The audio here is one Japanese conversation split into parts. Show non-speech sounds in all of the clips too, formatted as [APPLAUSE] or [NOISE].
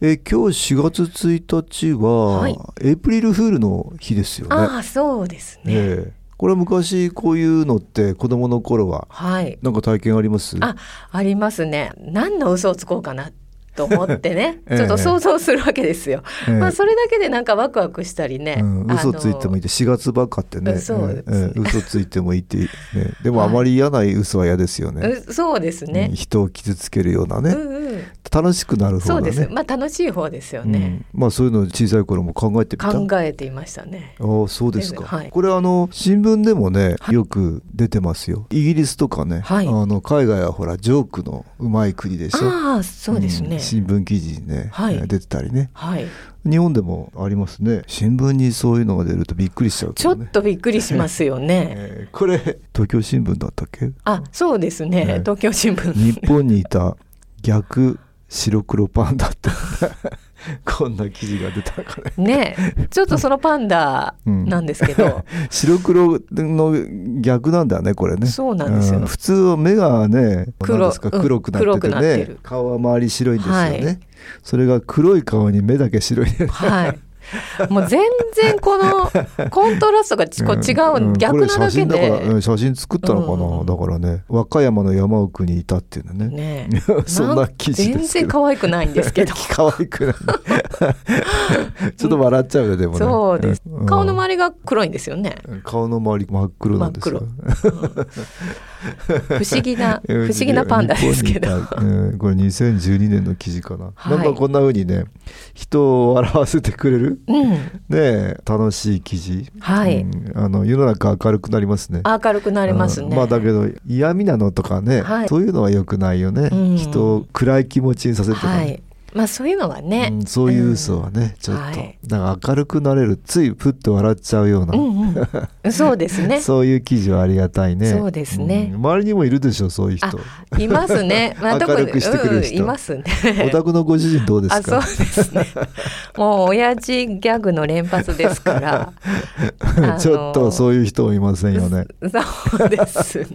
えー今日4月1日は、はいエイプリルフールの日ですよねああ、そうですね。ええこれは昔こういうのって子供の頃ははい。なんか体験あります？あ、ありますね。何の嘘をつこうかなと思ってね、[LAUGHS] ええ。ちょっと想像するわけですよ。ええ。まあそれだけでなんかワクワクしたりね。うん、嘘ついてもいいい。って4月ばっかってね、そうです。ええ嘘ついてもいいって、ね、でもあまり嫌な嘘は嫌ですよね、うそうですうんね。人を傷つけるようなね、うんうん。楽しくなる方だね。そうです。まあ楽しい方ですよね。うん。まあそういうの小さい頃も考えて考えていましたね。ああそうですか、はい。これあの新聞でもね、はい。よく出てますよ。イギリスとかね、はい。あの海外はほらジョークのうまい国でしょ。ああ、そうですね。ん新聞記事にね、はい出てたりねはい。日本でもありますね新聞にそういうのが出るとびっくりしちゃうねちょっとびっくりしますよね。[LAUGHS] えーこれ東京新聞だったっけ？あ、そうですね。ね東京新聞。日本にいた逆白黒パンダってこんな記事が出たから。ねね、ちょっとそのパンダなんですけど、[LAUGHS] 白黒の逆なんだよねこれね。そうなんですよ。ん。普通は目がね黒。ですかうん。黒くなっててね。る。顔は周り白いんですよね、はい。それが黒い顔に目だけ白い。ねはい。もう全然この [LAUGHS] コントラストがちこう違う、ん。逆なだけこれ写真だからうで。ん写真作ったのかな、うん。だからね。和歌山の山奥にいたっていうのね。ね [LAUGHS] そんな記事全然可愛くないんですけど。[LAUGHS] 可愛くない。ちょっと笑っちゃうよでもね。そうです。ん。顔の周りが黒いんですよね。顔の周り真っ黒なんですよ。不思議な、不思議なパンダですけど。これ2012年の記事かな、はい。なんかこんな風にね人を笑わせてくれるうん。ねえ楽しい記事、はい。うん。あの世の中明るくなりますね。明るくなりますね。うん。まあだけど嫌味なのとかね、はい。そういうのは良くないよね、うん。人を暗い気持ちにさせるとかね、はい。まあそういうのはね。うんそういう嘘はね、ちょっと、はいなんか明るくなれるついふっと笑っちゃうような、うんうん。[LAUGHS] そうですね。そういう記事はありがたいねそうですねうん周りにもいるでしょそういう人あいますね。[LAUGHS] まあ、明るくしてくれる人うんいますね。お宅のご主人どうですあ、そうかですね。[LAUGHS] もう親父ギャグの連発ですから。あちょっとそういう。いう人もいませんよねそうですね。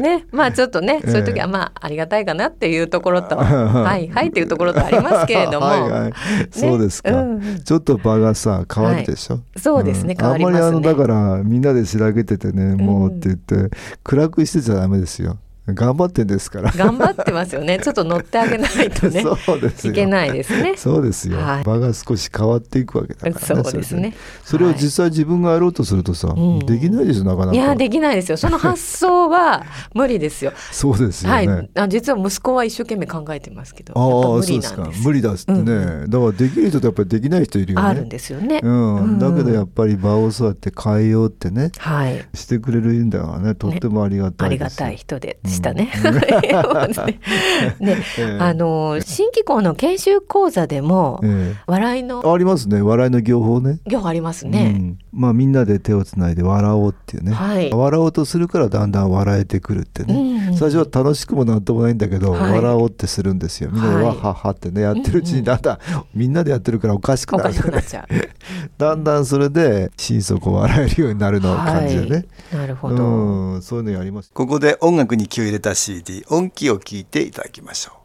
ね、まあちょっとね、そういう時はまあありがたいかなっていうところと、はいはいっていうところとありますけれども、[LAUGHS] はいはい、そうですか、うんちょっと場がさ変わるでしょ、そうですねん。変わりますね。あんまりあのだからみんなでしらけててねもうって言って、暗くしてちゃダメですよ頑張ってんですから。頑張ってますよね。ちょっと乗ってあげないとね、[LAUGHS] そうですよ。いけないですね。そうですよ、はい。場が少し変わっていくわけだからねそうですね。それを実際自分がやろうとするとさ、うん。できないでしょなかなか。いやできないですよ。その発想は [LAUGHS] 無理ですよ。そうですよはね、い。あ実は息子は一生懸命考えてますけど、ああそうですか。無理だっつってね、うんだからできる人とやっぱりできない人いるよね。あるんですよね。うん。うん。だけどやっぱり場をそうやって変えようってね。はい。してくれるんだからね。とってもありがたあいですよ、りがたい人でしたね。[LAUGHS] ね。あの新機構の研修講座でも、え笑いのえありますね。笑いの業法ね。行ありますうね。ん、まあみんなで手をつないで笑おうっていうね、はい。笑おうとするからだんだん笑えてくるってね、うん最初は楽しくもなんともないんだけど、はい。笑おうってするんですよ。みんなではい。わっはっはってねやってるうちにだんだん、みんなでやってるからおかしくなる。しくなっちゃう。[LAUGHS] だんだんそれで心底笑えるようになるのを感じでね、なるほど。うん。そういうのやります。ここで音楽に気を入れた CD 音気を聞いていただきましょ「音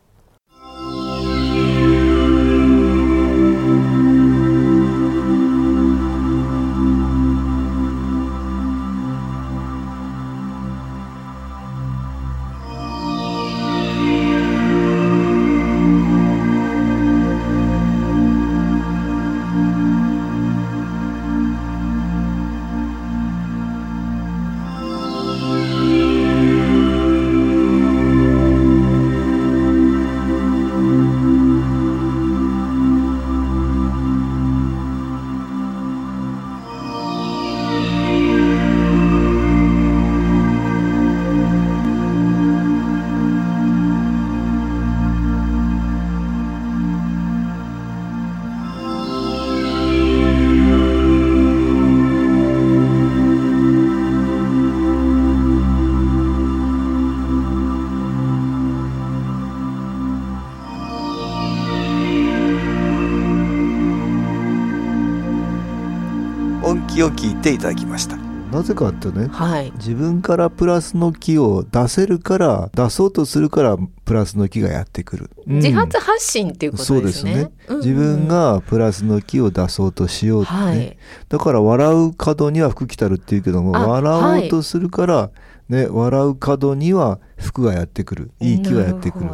気を聞いていただきました。なぜかってねはい。自分からプラスの気を出せるから出そうとするからプラスの気がやってくる、うん。自発発信っていうことそうですすね、うんうん自分がプラスの気を出そうとしようってね、はい。だから笑う角には福来たるっていうけどもあ笑おうとするから、ね笑う角には福がやってくる。いい気がやってくる。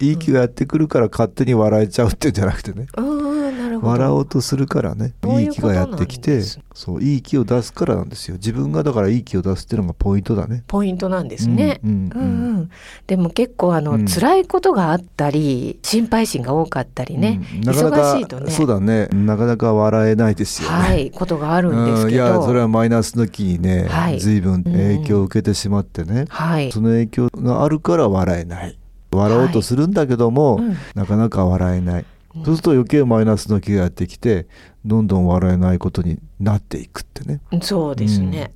いい気がやってくるから勝手に笑えちゃうっていうんじゃなくてね。うん笑おうとするからね。いい気がやってきてそういい気を出すからなんですよ。自分がだからいい気を出すっていうのがポイントだね。ポイントなんですね。うんうんうん。うんでも結構あの、うん。辛いことがあったり心配心が多かったりね、うんなかなか忙しいとね。そうだね。なかなか笑えないですよね、はいことがあるんですけど、やそれはマイナスの気にね、はい。随分影響を受けてしまってね、はい。その影響があるから笑えない。笑おうとするんだけども、うん。なかなか笑えない、うんそうすると余計マイナスの気がやってきてどんどん笑えないことになっていくってね。そうですね、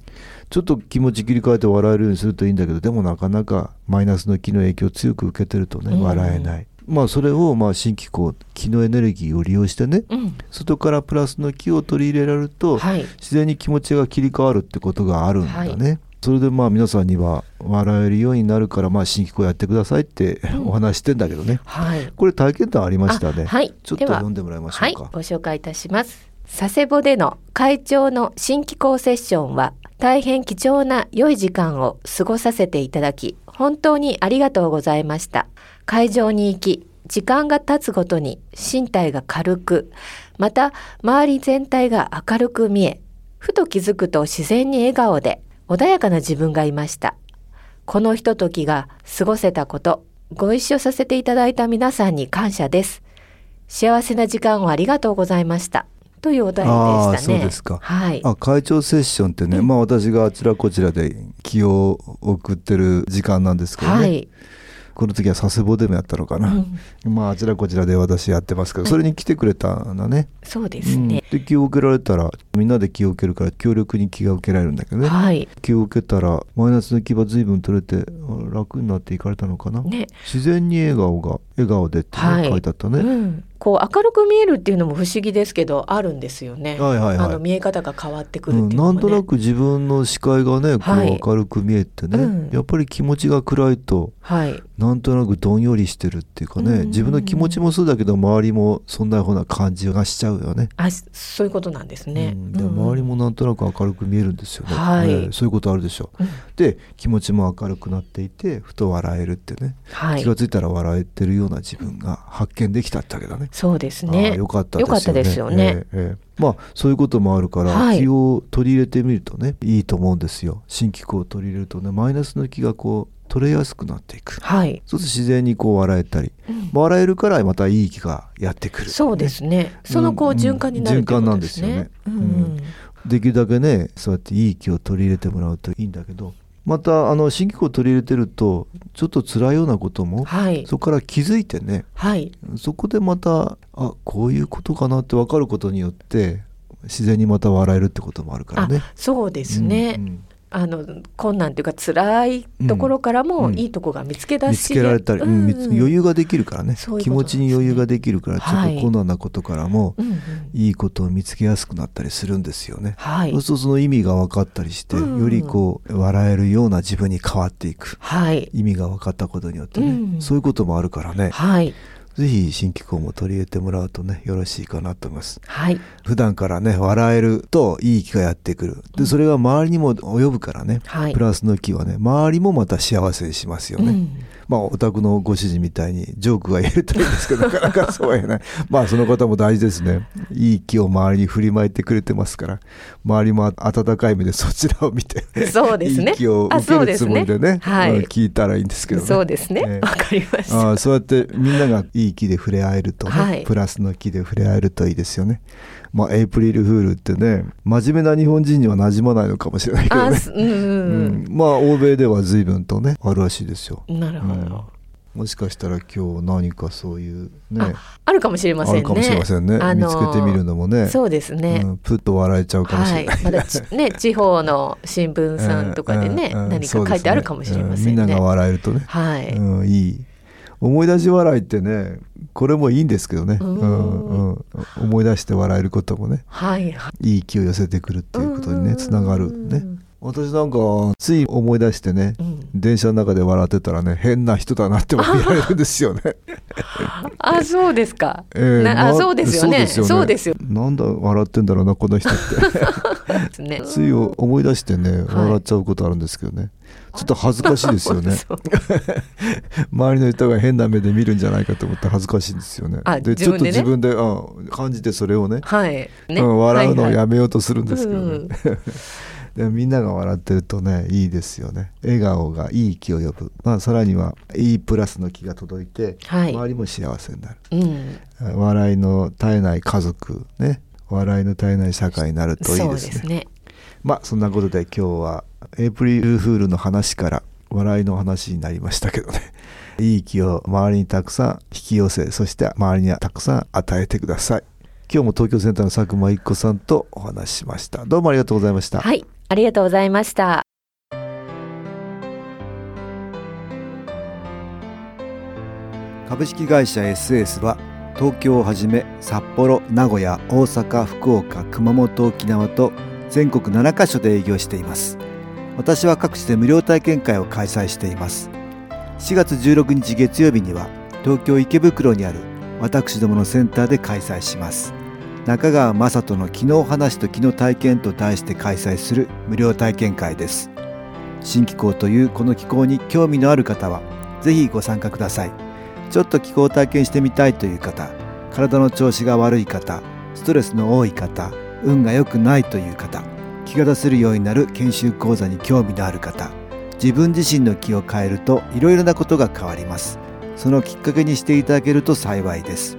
ちょっと気持ち切り替えて笑えるようにするといいんだけどでもなかなかマイナスの気の影響を強く受けてるとねうん。笑えない、まあそれをまあ新機構気のエネルギーを利用してねうん。外からプラスの気を取り入れられると、はい。自然に気持ちが切り替わるってことがあるんだね、それでまあ皆さんには笑えるようになるからまあ新機構やってくださいってお話してんだけどね。はい。これ体験談ありましたね、あはい。ちょっと読んでもらいましょはい。うか、ご紹介いたします。佐世保での会長の新機構セッションは大変貴重な良い時間を過ごさせていただき本当にありがとうございました。会場に行き時間が経つごとに身体が軽くまた周り全体が明るく見えふと気づくと自然に笑顔で穏やかな自分がいましたこのひとときが過ごせたことご一緒させていただいた皆さんに感謝です幸せな時間をありがとうございました。というお便りでしたね。そうですかはい。あ会長セッションってね、まあ私があちらこちらで気を送ってる時間なんですけどね、はい。この時は佐世保でもやったのかな、うん。まああちらこちらで私やってますけどそれに来てくれたんだね、そうですね。うん。で気を受けられたらみんなで気を受けるから強力に気が受けられるんだけどね、はい。気を受けたらマイナスの気は随分取れてあ楽になっていかれたのかな、ね。自然に笑顔が笑顔でってね、はい。書いてあったね、うん。こう明るく見えるっていうのも不思議ですけどあるんですよね。はいはいはいあの見え方が変わってくうん、るっていうのもね。なんとなく自分の視界がねこうはい明るく見えてね、うんやっぱり気持ちが暗いとはい。なんとなくどんよりしてるっていうかね、うんうんうん自分の気持ちもそうだけど周りもそんなふうな感じがしちゃうよね。あ、そういうことなんですね。うんでうん周りもなんとなく明るく見えるんですよね、はいええそういうことあるでしょう。うんで気持ちも明るくなっていてふと笑えるってね、はい気。がついたら笑えてるような自分が発見できたってわけだね。そうですあね。あよかったですよね。ねええええまあそういうこともあるから、はい気を取り入れてみるとねいいと思うんですよ。新機構を取り入れるとねマイナスの気がこう取れやすくなっていく。はい。そうすると自然にこう笑えたり、うん笑えるからまたいい気がやってくる、そうですね。そのこううん循環になるね。循環なんですうんよねできるだけねそうやっていい気を取り入れてもらうといいんだけどまたあの新機構を取り入れてるとちょっと辛いようなことも、はい。そこから気づいてねはい。そこでまたあこういうことかなって分かることによって自然にまた笑えるってこともあるからね。あ、そうですね。うんうんあの困難というか辛いところからもうん。いいとこが見つけ出し見つけられたり、うん。余裕ができるからね。ね。持ちに余裕ができるからちょっはいと困難なことからも、うんうん。いいことを見つけやすくなったりするんですよね。はい。そうするとその意味が分かったりして、うん。よりこう笑えるような自分に変わっていく。はい。意味が分かったことによってね、うん。そういうこともあるからね。はいぜひ新機構も取り入れてもらうとねよろしいかなと思います。はい。普段からね笑えるといい気がやってくる。でそれが周りにも及ぶからね、はい。プラスの気はね周りもまた幸せにしますよね。うん。まあお宅のご主人みたいにジョークが言えるといいんですけどなかなか [LAUGHS] そうは言えな。いまあその方も大事ですね。いい気を周りに振りまいてくれてますから周りも温かい目でそちらを見てそうですね。いい気をあ受けるつもりでねはい。うん聞いたらいいんですけどね。そうですね。ええ。わかりました。ああそうやってみんながいい気で触れ合えるとね、はい。プラスの気で触れ合えるといいですよね。まあエイプリルフールってね真面目な日本人には馴染まないのかもしれないけどね。うんううん。ん、まあ欧米では随分とねあるらしいですよ。うんなるほど、うん。もしかしたら今日何かそういうねああるかもしれませんね。あるかもしれませんね、あの見つけてみるのもね。そうですね、うん、プッと笑えちゃうかもしはいれない、、まだちね地方の新聞さんとかでね、うん。うん。何か書いてあるかもしれませんね。ね。うん。みんなが笑えるとね、はい、うん、いい思い出し笑いってねこれもいいんですけどね、うん。うんうん、思い出して笑えることもね。はいはい。いい気を寄せてくるっていうことにねつながるね。うん私なんかつい思い出してねうん。電車の中で笑ってたらね変な人だなって見られるんですよね。[LAUGHS] あそうですか、ええなあなそうですよね。そうですよなんだ笑ってんだろうなこの人って。[LAUGHS] ね。つい思い出してね笑っちゃうことあるんですけどね、ちょっと恥ずかしいですよね。[LAUGHS] 周りの人が変な目で見るんじゃないかと思って恥ずかしいんですよね。あでちょっと自分であ感じてそれをねはい。ね。うん、笑うのをやめめようとするんですけどね、うんでもみんなが笑ってるとねいいですよね。笑顔がいい気を呼ぶ、まあ、さらにはいいプラスの気が届いて、はい。周りも幸せになる。うん。笑いの絶えない家族ね。笑いの絶えない社会になるといいですね。ですね。まあそんなことで今日はエイプリルフールの話から笑いの話になりましたけどね。[LAUGHS] いい気を周りにたくさん引き寄せそして周りにはたくさん与えてください。今日も東京センターの佐久間一子さんとお話ししました。どうもありがとうございました、はいありがとうございました。株式会社 SS は東京をはじめ札幌名古屋大阪福岡熊本沖縄と全国7カ所で営業しています。私は各地で無料体験会を開催しています。4月16日月曜日には東京池袋にある私どものセンターで開催します。中川雅人の「昨日話と昨日体験」と題して開催する無料体験会です。新気候というこの気候に興味のある方はぜひご参加ください。ちょっと気候を体験してみたいという方体の調子が悪い方ストレスの多い方運が良くないという方気が出せるようになる研修講座に興味のある方自分自身の気を変えるといろいろなことが変わります。そのきっかけにしていただけると幸いです。